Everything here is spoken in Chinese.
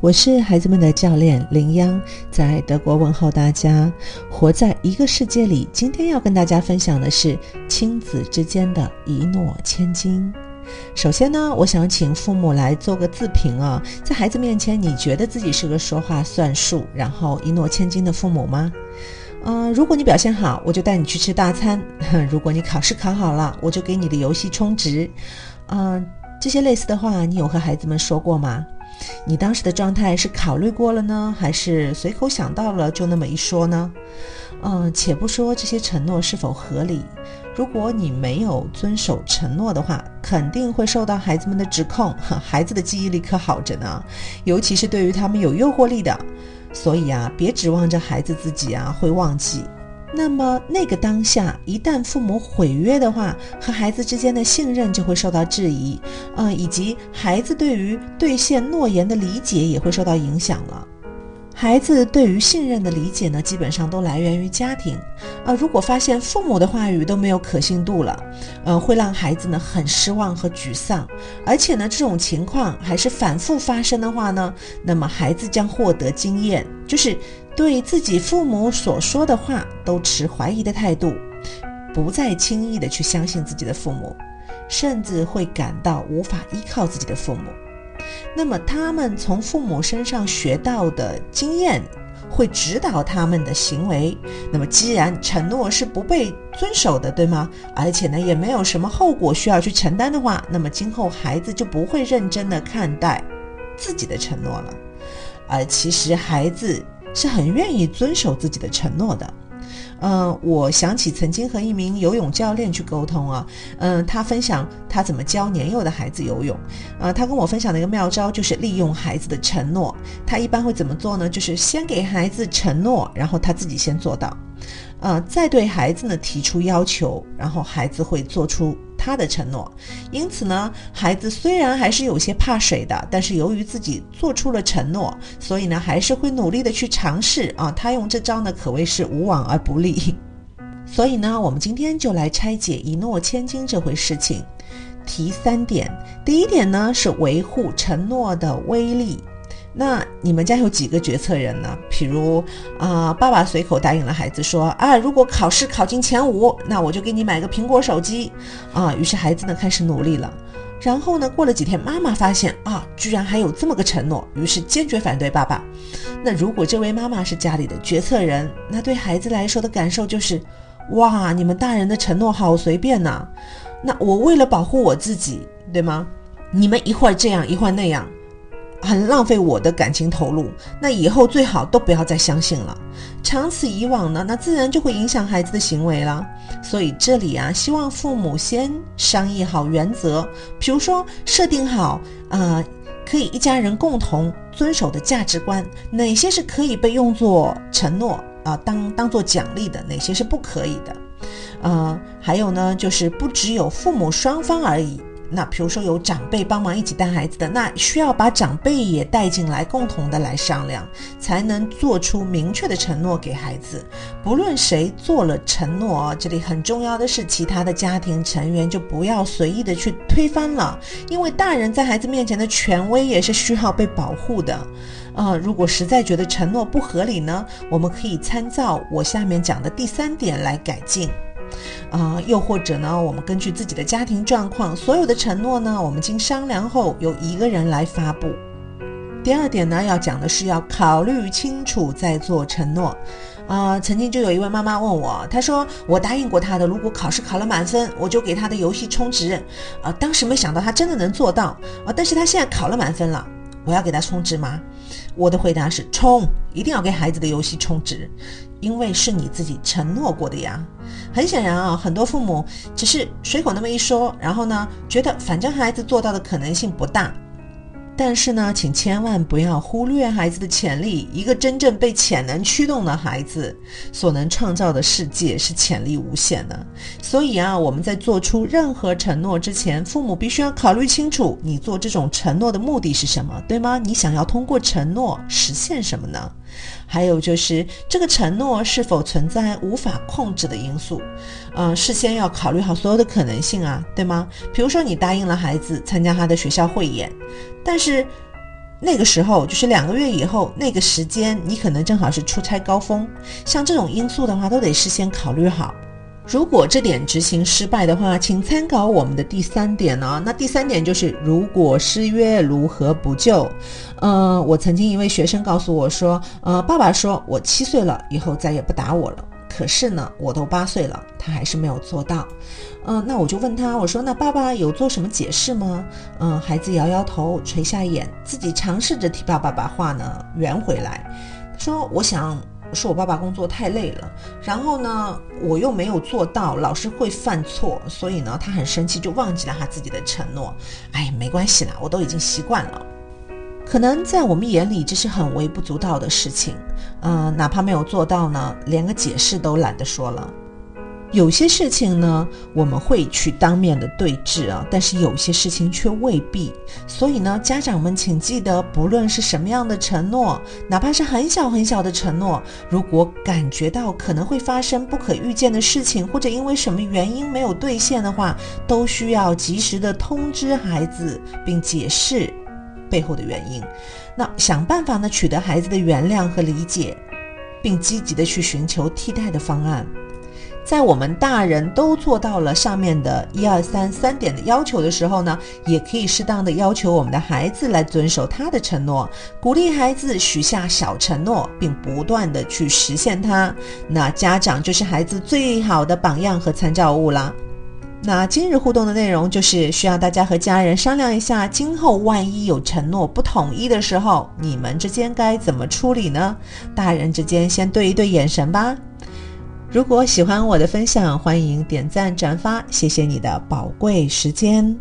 我是孩子们的教练林央，在德国问候大家。活在一个世界里，今天要跟大家分享的是亲子之间的一诺千金。首先呢，我想请父母来做个自评啊，在孩子面前，你觉得自己是个说话算数，然后一诺千金的父母吗？嗯，如果你表现好，我就带你去吃大餐；如果你考试考好了，我就给你的游戏充值。嗯，这些类似的话，你有和孩子们说过吗？你当时的状态是考虑过了呢，还是随口想到了就那么一说呢？嗯，且不说这些承诺是否合理，如果你没有遵守承诺的话，肯定会受到孩子们的指控。孩子的记忆力可好着呢，尤其是对于他们有诱惑力的，所以啊，别指望着孩子自己啊会忘记。那么那个当下，一旦父母毁约的话，和孩子之间的信任就会受到质疑，嗯，以及孩子对于兑现诺言的理解也会受到影响了。孩子对于信任的理解呢，基本上都来源于家庭，啊，如果发现父母的话语都没有可信度了，嗯，会让孩子呢很失望和沮丧，而且呢，这种情况还是反复发生的话呢，那么孩子将获得经验，就是对自己父母所说的话都持怀疑的态度，不再轻易的去相信自己的父母，甚至会感到无法依靠自己的父母。那么他们从父母身上学到的经验，会指导他们的行为。那么既然承诺是不被遵守的，对吗？而且呢，也没有什么后果需要去承担的话，那么今后孩子就不会认真的看待自己的承诺了。而其实孩子是很愿意遵守自己的承诺的。嗯，我想起曾经和一名游泳教练去沟通啊，嗯，他分享他怎么教年幼的孩子游泳，呃，他跟我分享的一个妙招就是利用孩子的承诺，他一般会怎么做呢？就是先给孩子承诺，然后他自己先做到，呃，再对孩子呢提出要求，然后孩子会做出。他的承诺，因此呢，孩子虽然还是有些怕水的，但是由于自己做出了承诺，所以呢，还是会努力的去尝试啊。他用这招呢，可谓是无往而不利。所以呢，我们今天就来拆解一诺千金这回事情，提三点。第一点呢，是维护承诺的威力。那你们家有几个决策人呢？譬如啊，爸爸随口答应了孩子说啊，如果考试考进前五，那我就给你买个苹果手机啊。于是孩子呢开始努力了。然后呢，过了几天，妈妈发现啊，居然还有这么个承诺，于是坚决反对爸爸。那如果这位妈妈是家里的决策人，那对孩子来说的感受就是，哇，你们大人的承诺好随便呐。那我为了保护我自己，对吗？你们一会儿这样，一会儿那样。很浪费我的感情投入，那以后最好都不要再相信了。长此以往呢，那自然就会影响孩子的行为了。所以这里啊，希望父母先商议好原则，比如说设定好啊，可以一家人共同遵守的价值观，哪些是可以被用作承诺啊，当当做奖励的，哪些是不可以的。呃，还有呢，就是不只有父母双方而已。那比如说有长辈帮忙一起带孩子的，那需要把长辈也带进来，共同的来商量，才能做出明确的承诺给孩子。不论谁做了承诺啊，这里很重要的是，其他的家庭成员就不要随意的去推翻了，因为大人在孩子面前的权威也是需要被保护的。啊，如果实在觉得承诺不合理呢，我们可以参照我下面讲的第三点来改进。啊，又或者呢，我们根据自己的家庭状况，所有的承诺呢，我们经商量后由一个人来发布。第二点呢，要讲的是要考虑清楚再做承诺。啊，曾经就有一位妈妈问我，她说我答应过她的，如果考试考了满分，我就给她的游戏充值。啊，当时没想到她真的能做到。啊，但是她现在考了满分了，我要给她充值吗？我的回答是充，一定要给孩子的游戏充值。因为是你自己承诺过的呀，很显然啊，很多父母只是随口那么一说，然后呢，觉得反正孩子做到的可能性不大。但是呢，请千万不要忽略孩子的潜力。一个真正被潜能驱动的孩子，所能创造的世界是潜力无限的。所以啊，我们在做出任何承诺之前，父母必须要考虑清楚，你做这种承诺的目的是什么，对吗？你想要通过承诺实现什么呢？还有就是这个承诺是否存在无法控制的因素？嗯，事先要考虑好所有的可能性啊，对吗？比如说你答应了孩子参加他的学校汇演，但是那个时候就是两个月以后那个时间，你可能正好是出差高峰，像这种因素的话，都得事先考虑好。如果这点执行失败的话，请参考我们的第三点呢。那第三点就是，如果失约如何补救？呃，我曾经一位学生告诉我说，呃，爸爸说我七岁了以后再也不打我了，可是呢，我都八岁了，他还是没有做到。嗯，那我就问他，我说那爸爸有做什么解释吗？嗯，孩子摇摇头，垂下眼，自己尝试着替爸爸把话呢圆回来。他说，我想。说我爸爸工作太累了，然后呢，我又没有做到，老是会犯错，所以呢，他很生气，就忘记了他自己的承诺。哎，没关系啦，我都已经习惯了。可能在我们眼里这是很微不足道的事情，嗯，哪怕没有做到呢，连个解释都懒得说了。有些事情呢，我们会去当面的对峙啊，但是有些事情却未必。所以呢，家长们请记得，不论是什么样的承诺，哪怕是很小很小的承诺，如果感觉到可能会发生不可预见的事情，或者因为什么原因没有兑现的话，都需要及时的通知孩子，并解释背后的原因。那想办法呢，取得孩子的原谅和理解，并积极的去寻求替代的方案。在我们大人都做到了上面的一二三三点的要求的时候呢，也可以适当的要求我们的孩子来遵守他的承诺，鼓励孩子许下小承诺，并不断的去实现它。那家长就是孩子最好的榜样和参照物啦。那今日互动的内容就是需要大家和家人商量一下，今后万一有承诺不统一的时候，你们之间该怎么处理呢？大人之间先对一对眼神吧。如果喜欢我的分享，欢迎点赞转发，谢谢你的宝贵时间。